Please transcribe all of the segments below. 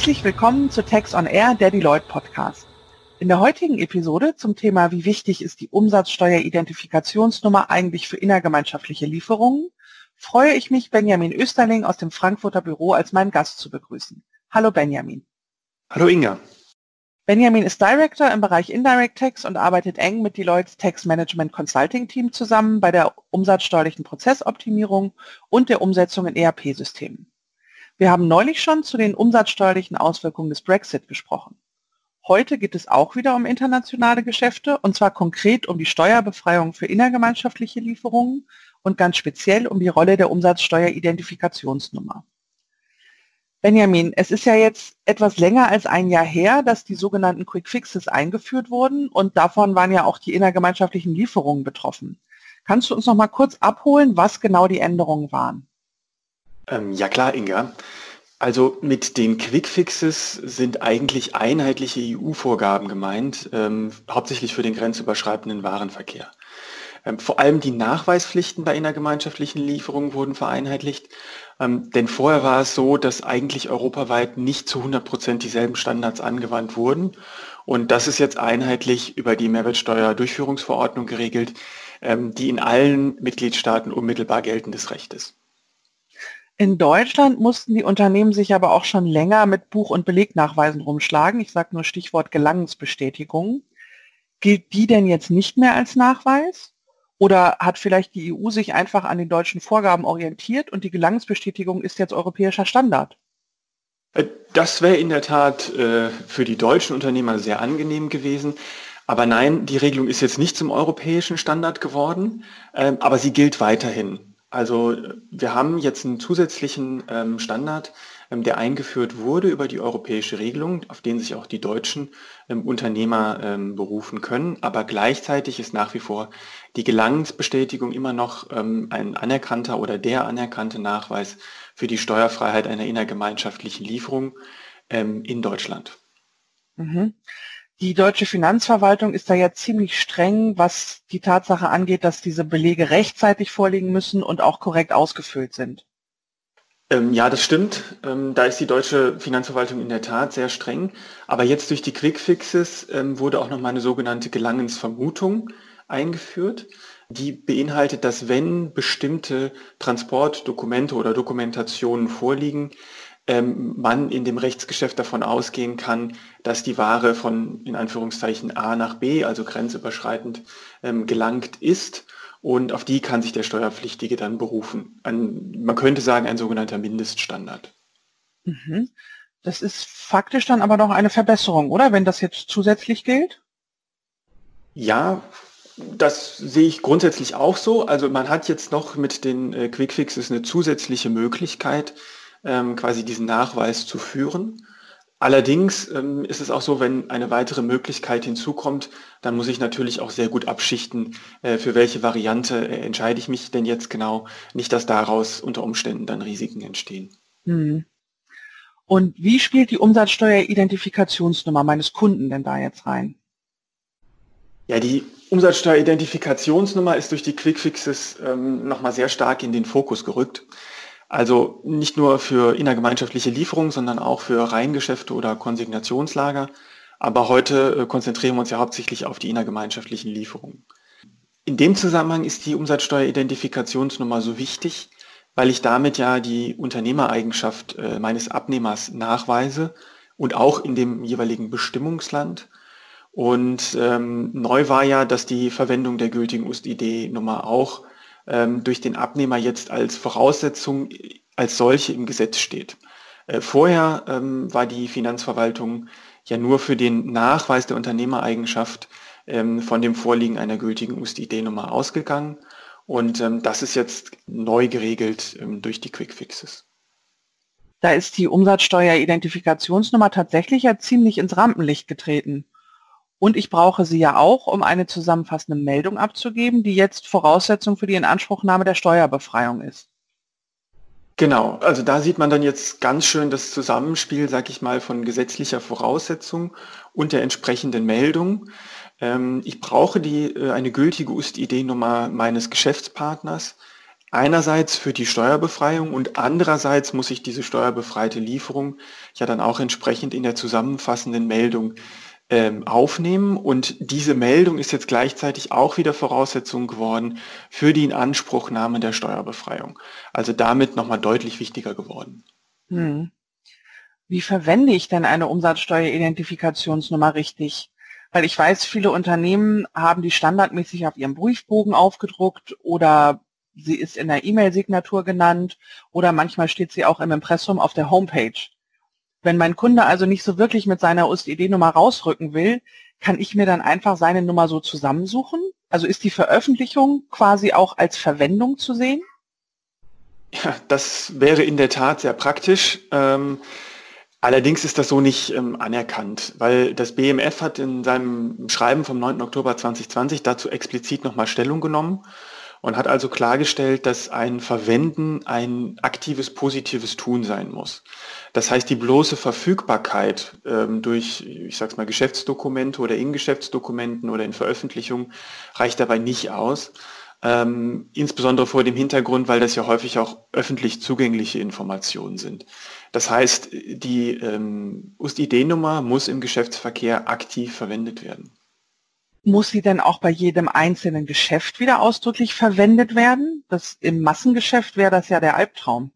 Herzlich willkommen zu Text on Air, der Deloitte Podcast. In der heutigen Episode zum Thema Wie wichtig ist die Umsatzsteueridentifikationsnummer eigentlich für innergemeinschaftliche Lieferungen, freue ich mich, Benjamin Österling aus dem Frankfurter Büro als meinen Gast zu begrüßen. Hallo Benjamin. Hallo Inga. Benjamin ist Director im Bereich Indirect Tax und arbeitet eng mit Deloitte's Tax Management Consulting Team zusammen bei der umsatzsteuerlichen Prozessoptimierung und der Umsetzung in ERP-Systemen. Wir haben neulich schon zu den umsatzsteuerlichen Auswirkungen des Brexit gesprochen. Heute geht es auch wieder um internationale Geschäfte und zwar konkret um die Steuerbefreiung für innergemeinschaftliche Lieferungen und ganz speziell um die Rolle der Umsatzsteueridentifikationsnummer. Benjamin, es ist ja jetzt etwas länger als ein Jahr her, dass die sogenannten Quick Fixes eingeführt wurden und davon waren ja auch die innergemeinschaftlichen Lieferungen betroffen. Kannst du uns noch mal kurz abholen, was genau die Änderungen waren? Ähm, ja klar, Inga. Also mit den Quick Fixes sind eigentlich einheitliche EU-Vorgaben gemeint, ähm, hauptsächlich für den grenzüberschreitenden Warenverkehr. Ähm, vor allem die Nachweispflichten bei innergemeinschaftlichen Lieferungen wurden vereinheitlicht, ähm, denn vorher war es so, dass eigentlich europaweit nicht zu 100 Prozent dieselben Standards angewandt wurden. Und das ist jetzt einheitlich über die Mehrwertsteuerdurchführungsverordnung geregelt, ähm, die in allen Mitgliedstaaten unmittelbar geltendes Recht ist. In Deutschland mussten die Unternehmen sich aber auch schon länger mit Buch- und Belegnachweisen rumschlagen. Ich sage nur Stichwort Gelangensbestätigung. Gilt die denn jetzt nicht mehr als Nachweis? Oder hat vielleicht die EU sich einfach an den deutschen Vorgaben orientiert und die Gelangensbestätigung ist jetzt europäischer Standard? Äh, das wäre in der Tat äh, für die deutschen Unternehmer sehr angenehm gewesen. Aber nein, die Regelung ist jetzt nicht zum europäischen Standard geworden, äh, aber sie gilt weiterhin. Also wir haben jetzt einen zusätzlichen ähm, Standard, ähm, der eingeführt wurde über die europäische Regelung, auf den sich auch die deutschen ähm, Unternehmer ähm, berufen können. Aber gleichzeitig ist nach wie vor die Gelangensbestätigung immer noch ähm, ein anerkannter oder der anerkannte Nachweis für die Steuerfreiheit einer innergemeinschaftlichen Lieferung ähm, in Deutschland. Mhm. Die deutsche Finanzverwaltung ist da ja ziemlich streng, was die Tatsache angeht, dass diese Belege rechtzeitig vorliegen müssen und auch korrekt ausgefüllt sind. Ähm, ja, das stimmt. Ähm, da ist die deutsche Finanzverwaltung in der Tat sehr streng. Aber jetzt durch die Quickfixes ähm, wurde auch noch mal eine sogenannte Gelangensvermutung eingeführt. Die beinhaltet, dass wenn bestimmte Transportdokumente oder Dokumentationen vorliegen, ähm, man in dem Rechtsgeschäft davon ausgehen kann, dass die Ware von in Anführungszeichen A nach B, also grenzüberschreitend, ähm, gelangt ist. Und auf die kann sich der Steuerpflichtige dann berufen. Ein, man könnte sagen, ein sogenannter Mindeststandard. Mhm. Das ist faktisch dann aber noch eine Verbesserung, oder? Wenn das jetzt zusätzlich gilt? Ja, das sehe ich grundsätzlich auch so. Also man hat jetzt noch mit den äh, Quickfixes eine zusätzliche Möglichkeit, ähm, quasi diesen Nachweis zu führen. Allerdings ähm, ist es auch so, wenn eine weitere Möglichkeit hinzukommt, dann muss ich natürlich auch sehr gut abschichten, äh, für welche Variante äh, entscheide ich mich denn jetzt genau. Nicht, dass daraus unter Umständen dann Risiken entstehen. Hm. Und wie spielt die Umsatzsteueridentifikationsnummer meines Kunden denn da jetzt rein? Ja, die Umsatzsteueridentifikationsnummer ist durch die Quickfixes ähm, nochmal sehr stark in den Fokus gerückt. Also nicht nur für innergemeinschaftliche Lieferungen, sondern auch für Reihengeschäfte oder Konsignationslager. Aber heute äh, konzentrieren wir uns ja hauptsächlich auf die innergemeinschaftlichen Lieferungen. In dem Zusammenhang ist die Umsatzsteueridentifikationsnummer so wichtig, weil ich damit ja die Unternehmereigenschaft äh, meines Abnehmers nachweise und auch in dem jeweiligen Bestimmungsland. Und ähm, neu war ja, dass die Verwendung der gültigen UST-ID-Nummer auch ähm, durch den Abnehmer jetzt als Voraussetzung als solche im Gesetz steht. Äh, vorher ähm, war die Finanzverwaltung ja nur für den Nachweis der Unternehmereigenschaft ähm, von dem Vorliegen einer gültigen USD-Nummer ausgegangen. Und ähm, das ist jetzt neu geregelt ähm, durch die Quickfixes. Da ist die Umsatzsteueridentifikationsnummer tatsächlich ja ziemlich ins Rampenlicht getreten. Und ich brauche sie ja auch, um eine zusammenfassende Meldung abzugeben, die jetzt Voraussetzung für die Inanspruchnahme der Steuerbefreiung ist. Genau, also da sieht man dann jetzt ganz schön das Zusammenspiel, sag ich mal, von gesetzlicher Voraussetzung und der entsprechenden Meldung. Ähm, ich brauche die, äh, eine gültige UST-ID-Nummer meines Geschäftspartners. Einerseits für die Steuerbefreiung und andererseits muss ich diese steuerbefreite Lieferung ja dann auch entsprechend in der zusammenfassenden Meldung ähm, aufnehmen. Und diese Meldung ist jetzt gleichzeitig auch wieder Voraussetzung geworden für die Inanspruchnahme der Steuerbefreiung. Also damit nochmal deutlich wichtiger geworden. Hm. Wie verwende ich denn eine Umsatzsteueridentifikationsnummer richtig? Weil ich weiß, viele Unternehmen haben die standardmäßig auf ihrem Briefbogen aufgedruckt oder sie ist in der E-Mail-Signatur genannt oder manchmal steht sie auch im Impressum auf der Homepage. Wenn mein Kunde also nicht so wirklich mit seiner UST-ID-Nummer rausrücken will, kann ich mir dann einfach seine Nummer so zusammensuchen? Also ist die Veröffentlichung quasi auch als Verwendung zu sehen? Ja, das wäre in der Tat sehr praktisch. Ähm, allerdings ist das so nicht ähm, anerkannt, weil das BMF hat in seinem Schreiben vom 9. Oktober 2020 dazu explizit nochmal Stellung genommen und hat also klargestellt, dass ein Verwenden ein aktives, positives Tun sein muss. Das heißt, die bloße Verfügbarkeit ähm, durch, ich sag's mal, Geschäftsdokumente oder in Geschäftsdokumenten oder in Veröffentlichungen reicht dabei nicht aus. Ähm, insbesondere vor dem Hintergrund, weil das ja häufig auch öffentlich zugängliche Informationen sind. Das heißt, die ähm, UST-ID-Nummer muss im Geschäftsverkehr aktiv verwendet werden. Muss sie denn auch bei jedem einzelnen Geschäft wieder ausdrücklich verwendet werden? Das, Im Massengeschäft wäre das ja der Albtraum.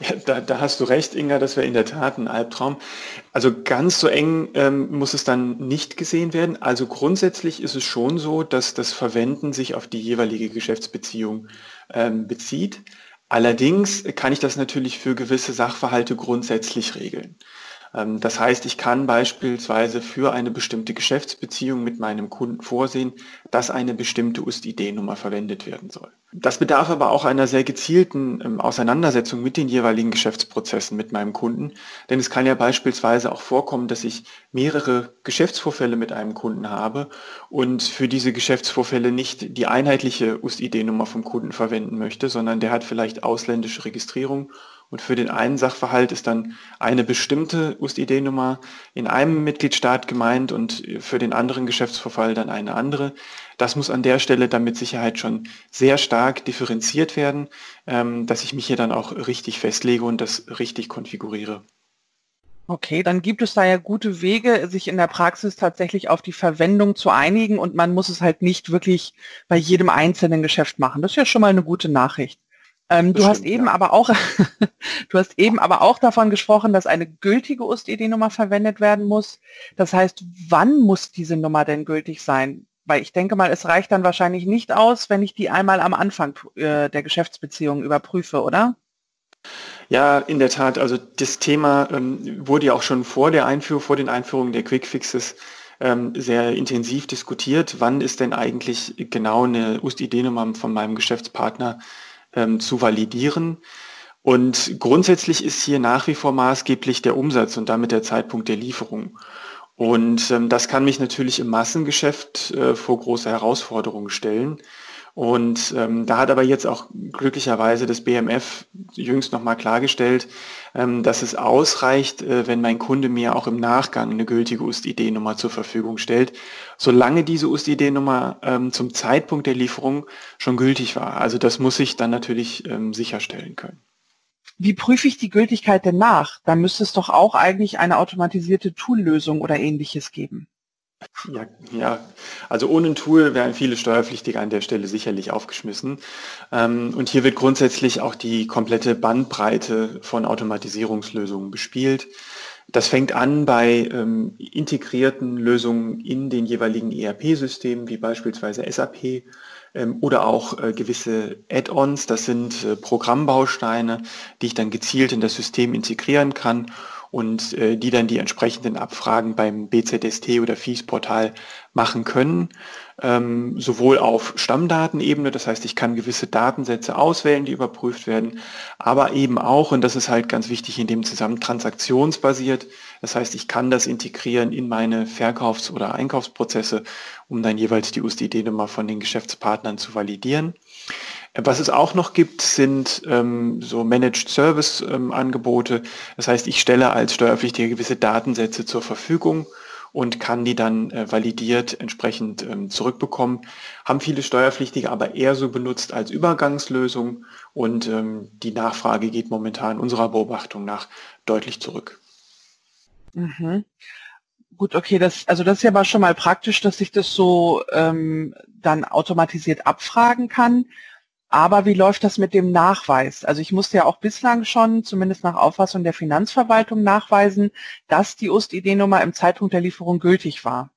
Ja, da, da, hast du recht, Inga, das wäre in der Tat ein Albtraum. Also ganz so eng ähm, muss es dann nicht gesehen werden. Also grundsätzlich ist es schon so, dass das Verwenden sich auf die jeweilige Geschäftsbeziehung ähm, bezieht. Allerdings kann ich das natürlich für gewisse Sachverhalte grundsätzlich regeln. Ähm, das heißt, ich kann beispielsweise für eine bestimmte Geschäftsbeziehung mit meinem Kunden vorsehen, dass eine bestimmte UST-ID-Nummer verwendet werden soll. Das bedarf aber auch einer sehr gezielten ähm, Auseinandersetzung mit den jeweiligen Geschäftsprozessen mit meinem Kunden. Denn es kann ja beispielsweise auch vorkommen, dass ich mehrere Geschäftsvorfälle mit einem Kunden habe und für diese Geschäftsvorfälle nicht die einheitliche UST-ID-Nummer vom Kunden verwenden möchte, sondern der hat vielleicht ausländische Registrierung und für den einen Sachverhalt ist dann eine bestimmte UST-ID-Nummer in einem Mitgliedstaat gemeint und für den anderen Geschäftsvorfall dann eine andere. Das muss an der Stelle dann mit Sicherheit schon sehr stark differenziert werden, ähm, dass ich mich hier dann auch richtig festlege und das richtig konfiguriere. Okay, dann gibt es da ja gute Wege, sich in der Praxis tatsächlich auf die Verwendung zu einigen und man muss es halt nicht wirklich bei jedem einzelnen Geschäft machen. Das ist ja schon mal eine gute Nachricht. Ähm, du hast eben ja. aber auch, du hast eben aber auch davon gesprochen, dass eine gültige UST-ID-Nummer verwendet werden muss. Das heißt, wann muss diese Nummer denn gültig sein? Weil ich denke mal, es reicht dann wahrscheinlich nicht aus, wenn ich die einmal am Anfang äh, der Geschäftsbeziehung überprüfe, oder? Ja, in der Tat. Also das Thema ähm, wurde ja auch schon vor der Einführung, vor den Einführungen der Quickfixes ähm, sehr intensiv diskutiert. Wann ist denn eigentlich genau eine UST-ID-Nummer von meinem Geschäftspartner ähm, zu validieren. Und grundsätzlich ist hier nach wie vor maßgeblich der Umsatz und damit der Zeitpunkt der Lieferung. Und ähm, das kann mich natürlich im Massengeschäft äh, vor große Herausforderungen stellen. Und ähm, da hat aber jetzt auch glücklicherweise das BMF jüngst nochmal klargestellt, ähm, dass es ausreicht, äh, wenn mein Kunde mir auch im Nachgang eine gültige UST-ID-Nummer zur Verfügung stellt, solange diese UST-ID-Nummer ähm, zum Zeitpunkt der Lieferung schon gültig war. Also das muss ich dann natürlich ähm, sicherstellen können. Wie prüfe ich die Gültigkeit denn nach? Da müsste es doch auch eigentlich eine automatisierte Tool-Lösung oder ähnliches geben. Ja, ja, also ohne ein Tool wären viele Steuerpflichtige an der Stelle sicherlich aufgeschmissen. Ähm, und hier wird grundsätzlich auch die komplette Bandbreite von Automatisierungslösungen bespielt. Das fängt an bei ähm, integrierten Lösungen in den jeweiligen ERP-Systemen, wie beispielsweise SAP ähm, oder auch äh, gewisse Add-ons. Das sind äh, Programmbausteine, die ich dann gezielt in das System integrieren kann und äh, die dann die entsprechenden Abfragen beim BZST oder FIES-Portal machen können, ähm, sowohl auf Stammdatenebene, das heißt, ich kann gewisse Datensätze auswählen, die überprüft werden, aber eben auch, und das ist halt ganz wichtig in dem Zusammenhang, transaktionsbasiert, das heißt, ich kann das integrieren in meine Verkaufs- oder Einkaufsprozesse, um dann jeweils die USD-Nummer von den Geschäftspartnern zu validieren. Was es auch noch gibt, sind ähm, so Managed Service ähm, Angebote. Das heißt, ich stelle als Steuerpflichtiger gewisse Datensätze zur Verfügung und kann die dann äh, validiert entsprechend ähm, zurückbekommen. Haben viele Steuerpflichtige aber eher so benutzt als Übergangslösung und ähm, die Nachfrage geht momentan unserer Beobachtung nach deutlich zurück. Mhm. Gut, okay, das, also das ist ja aber schon mal praktisch, dass ich das so ähm, dann automatisiert abfragen kann. Aber wie läuft das mit dem Nachweis? Also ich musste ja auch bislang schon, zumindest nach Auffassung der Finanzverwaltung, nachweisen, dass die UST-ID-Nummer im Zeitpunkt der Lieferung gültig war.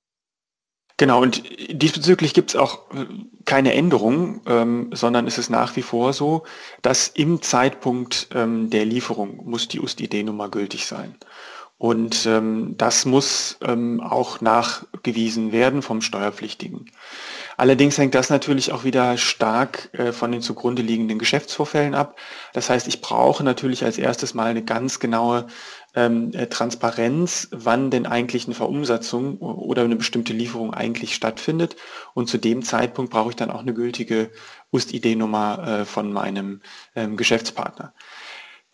Genau, und diesbezüglich gibt es auch äh, keine Änderung, ähm, sondern es ist nach wie vor so, dass im Zeitpunkt ähm, der Lieferung muss die UST-ID-Nummer gültig sein. Und ähm, das muss ähm, auch nachgewiesen werden vom Steuerpflichtigen. Allerdings hängt das natürlich auch wieder stark äh, von den zugrunde liegenden Geschäftsvorfällen ab. Das heißt, ich brauche natürlich als erstes mal eine ganz genaue ähm, äh, Transparenz, wann denn eigentlich eine Verumsatzung oder eine bestimmte Lieferung eigentlich stattfindet. Und zu dem Zeitpunkt brauche ich dann auch eine gültige UST-ID-Nummer äh, von meinem ähm, Geschäftspartner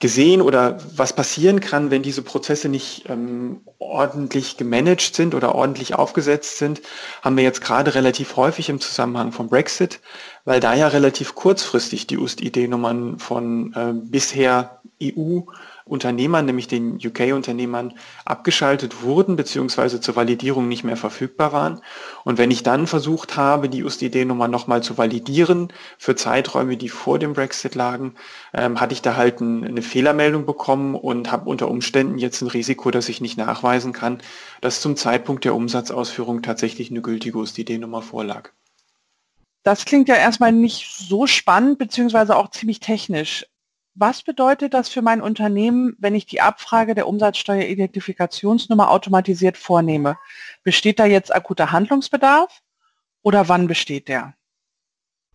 gesehen oder was passieren kann, wenn diese Prozesse nicht ähm, ordentlich gemanagt sind oder ordentlich aufgesetzt sind, haben wir jetzt gerade relativ häufig im Zusammenhang vom Brexit, weil da ja relativ kurzfristig die UST-ID-Nummern von äh, bisher EU Unternehmern, nämlich den UK-Unternehmern, abgeschaltet wurden bzw. zur Validierung nicht mehr verfügbar waren. Und wenn ich dann versucht habe, die USDD-Nummer nochmal zu validieren für Zeiträume, die vor dem Brexit lagen, ähm, hatte ich da halt ein, eine Fehlermeldung bekommen und habe unter Umständen jetzt ein Risiko, dass ich nicht nachweisen kann, dass zum Zeitpunkt der Umsatzausführung tatsächlich eine gültige USDD-Nummer vorlag. Das klingt ja erstmal nicht so spannend, beziehungsweise auch ziemlich technisch. Was bedeutet das für mein Unternehmen, wenn ich die Abfrage der Umsatzsteueridentifikationsnummer automatisiert vornehme? Besteht da jetzt akuter Handlungsbedarf oder wann besteht der?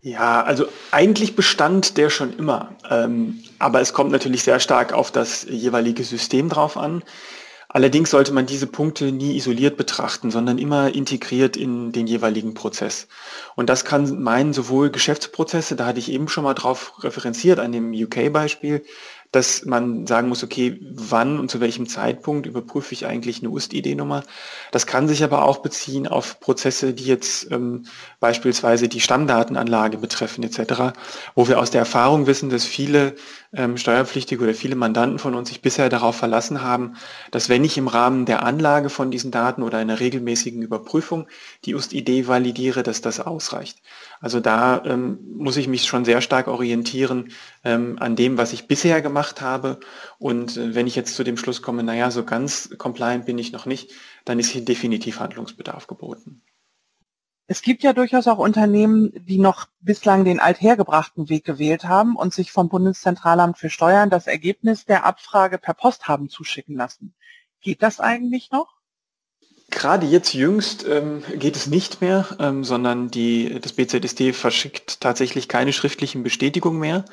Ja, also eigentlich bestand der schon immer. Ähm, aber es kommt natürlich sehr stark auf das jeweilige System drauf an. Allerdings sollte man diese Punkte nie isoliert betrachten, sondern immer integriert in den jeweiligen Prozess. Und das kann meinen sowohl Geschäftsprozesse, da hatte ich eben schon mal drauf referenziert an dem UK-Beispiel, dass man sagen muss, okay, wann und zu welchem Zeitpunkt überprüfe ich eigentlich eine UST-ID-Nummer. Das kann sich aber auch beziehen auf Prozesse, die jetzt ähm, beispielsweise die Stammdatenanlage betreffen etc., wo wir aus der Erfahrung wissen, dass viele ähm, Steuerpflichtige oder viele Mandanten von uns sich bisher darauf verlassen haben, dass wenn ich im Rahmen der Anlage von diesen Daten oder einer regelmäßigen Überprüfung die UST-ID validiere, dass das ausreicht. Also da ähm, muss ich mich schon sehr stark orientieren ähm, an dem, was ich bisher gemacht habe. Und äh, wenn ich jetzt zu dem Schluss komme, naja, so ganz compliant bin ich noch nicht, dann ist hier definitiv Handlungsbedarf geboten. Es gibt ja durchaus auch Unternehmen, die noch bislang den althergebrachten Weg gewählt haben und sich vom Bundeszentralamt für Steuern das Ergebnis der Abfrage per Post haben zuschicken lassen. Geht das eigentlich noch? Gerade jetzt jüngst ähm, geht es nicht mehr, ähm, sondern die, das BZSD verschickt tatsächlich keine schriftlichen Bestätigungen mehr.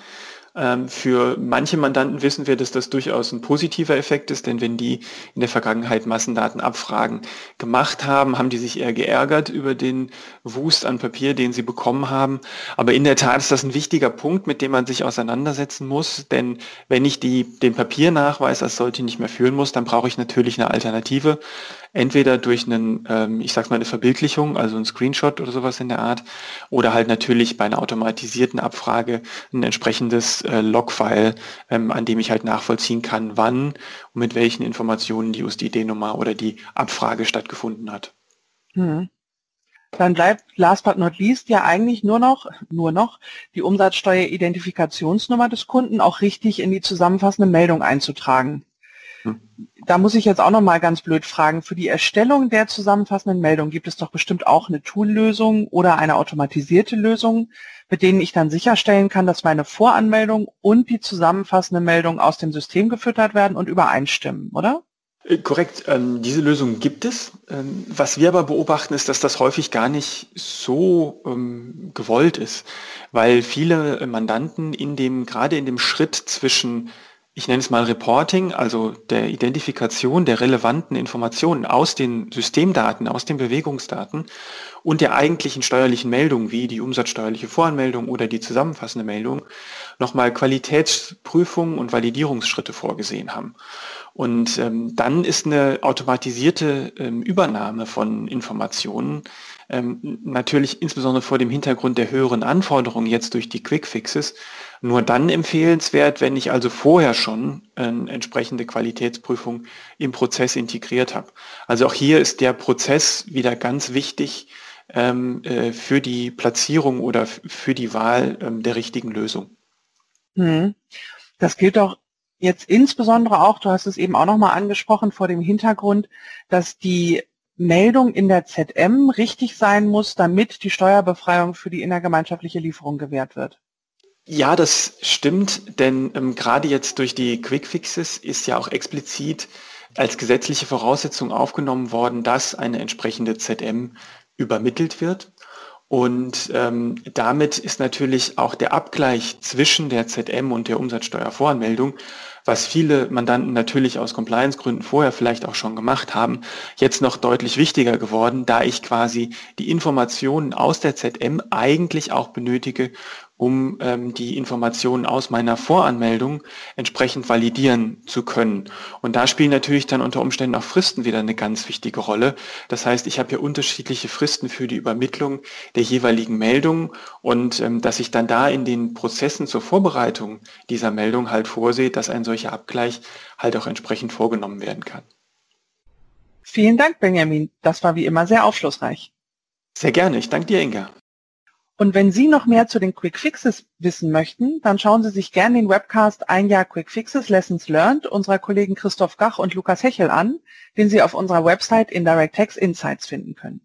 Ähm, für manche Mandanten wissen wir, dass das durchaus ein positiver Effekt ist, denn wenn die in der Vergangenheit Massendatenabfragen gemacht haben, haben die sich eher geärgert über den Wust an Papier, den sie bekommen haben. Aber in der Tat ist das ein wichtiger Punkt, mit dem man sich auseinandersetzen muss, denn wenn ich die, den Papiernachweis als sollte nicht mehr führen muss, dann brauche ich natürlich eine Alternative entweder durch einen, ähm, ich sag mal, eine Verbildlichung, also ein Screenshot oder sowas in der Art, oder halt natürlich bei einer automatisierten Abfrage ein entsprechendes äh, Logfile, ähm, an dem ich halt nachvollziehen kann, wann und mit welchen Informationen die USDD-Nummer oder die Abfrage stattgefunden hat. Hm. Dann bleibt last but not least ja eigentlich nur noch, nur noch die Umsatzsteueridentifikationsnummer des Kunden auch richtig in die zusammenfassende Meldung einzutragen. Da muss ich jetzt auch noch mal ganz blöd fragen. Für die Erstellung der zusammenfassenden Meldung gibt es doch bestimmt auch eine Tool-Lösung oder eine automatisierte Lösung, mit denen ich dann sicherstellen kann, dass meine Voranmeldung und die zusammenfassende Meldung aus dem System gefüttert werden und übereinstimmen, oder? Äh, korrekt, ähm, diese Lösung gibt es. Ähm, was wir aber beobachten, ist, dass das häufig gar nicht so ähm, gewollt ist, weil viele Mandanten in dem, gerade in dem Schritt zwischen ich nenne es mal Reporting, also der Identifikation der relevanten Informationen aus den Systemdaten, aus den Bewegungsdaten und der eigentlichen steuerlichen Meldung, wie die umsatzsteuerliche Voranmeldung oder die zusammenfassende Meldung, nochmal Qualitätsprüfungen und Validierungsschritte vorgesehen haben. Und ähm, dann ist eine automatisierte ähm, Übernahme von Informationen ähm, natürlich insbesondere vor dem Hintergrund der höheren Anforderungen jetzt durch die Quickfixes nur dann empfehlenswert, wenn ich also vorher schon eine entsprechende Qualitätsprüfung im Prozess integriert habe. Also auch hier ist der Prozess wieder ganz wichtig ähm, äh, für die Platzierung oder für die Wahl ähm, der richtigen Lösung. Hm. Das gilt auch jetzt insbesondere auch, du hast es eben auch nochmal angesprochen, vor dem Hintergrund, dass die Meldung in der ZM richtig sein muss, damit die Steuerbefreiung für die innergemeinschaftliche Lieferung gewährt wird. Ja, das stimmt, denn ähm, gerade jetzt durch die Quickfixes ist ja auch explizit als gesetzliche Voraussetzung aufgenommen worden, dass eine entsprechende ZM übermittelt wird. Und ähm, damit ist natürlich auch der Abgleich zwischen der ZM und der Umsatzsteuervoranmeldung was viele Mandanten natürlich aus Compliance-Gründen vorher vielleicht auch schon gemacht haben, jetzt noch deutlich wichtiger geworden, da ich quasi die Informationen aus der ZM eigentlich auch benötige, um ähm, die Informationen aus meiner Voranmeldung entsprechend validieren zu können. Und da spielen natürlich dann unter Umständen auch Fristen wieder eine ganz wichtige Rolle. Das heißt, ich habe hier unterschiedliche Fristen für die Übermittlung der jeweiligen Meldungen und ähm, dass ich dann da in den Prozessen zur Vorbereitung dieser Meldung halt vorsehe, dass ein solcher Abgleich halt auch entsprechend vorgenommen werden kann. Vielen Dank, Benjamin. Das war wie immer sehr aufschlussreich. Sehr gerne. Ich danke dir, Inga. Und wenn Sie noch mehr zu den Quick Fixes wissen möchten, dann schauen Sie sich gerne den Webcast Ein Jahr Quick Fixes Lessons Learned unserer Kollegen Christoph Gach und Lukas Hechel an, den Sie auf unserer Website Indirect Tax Insights finden können.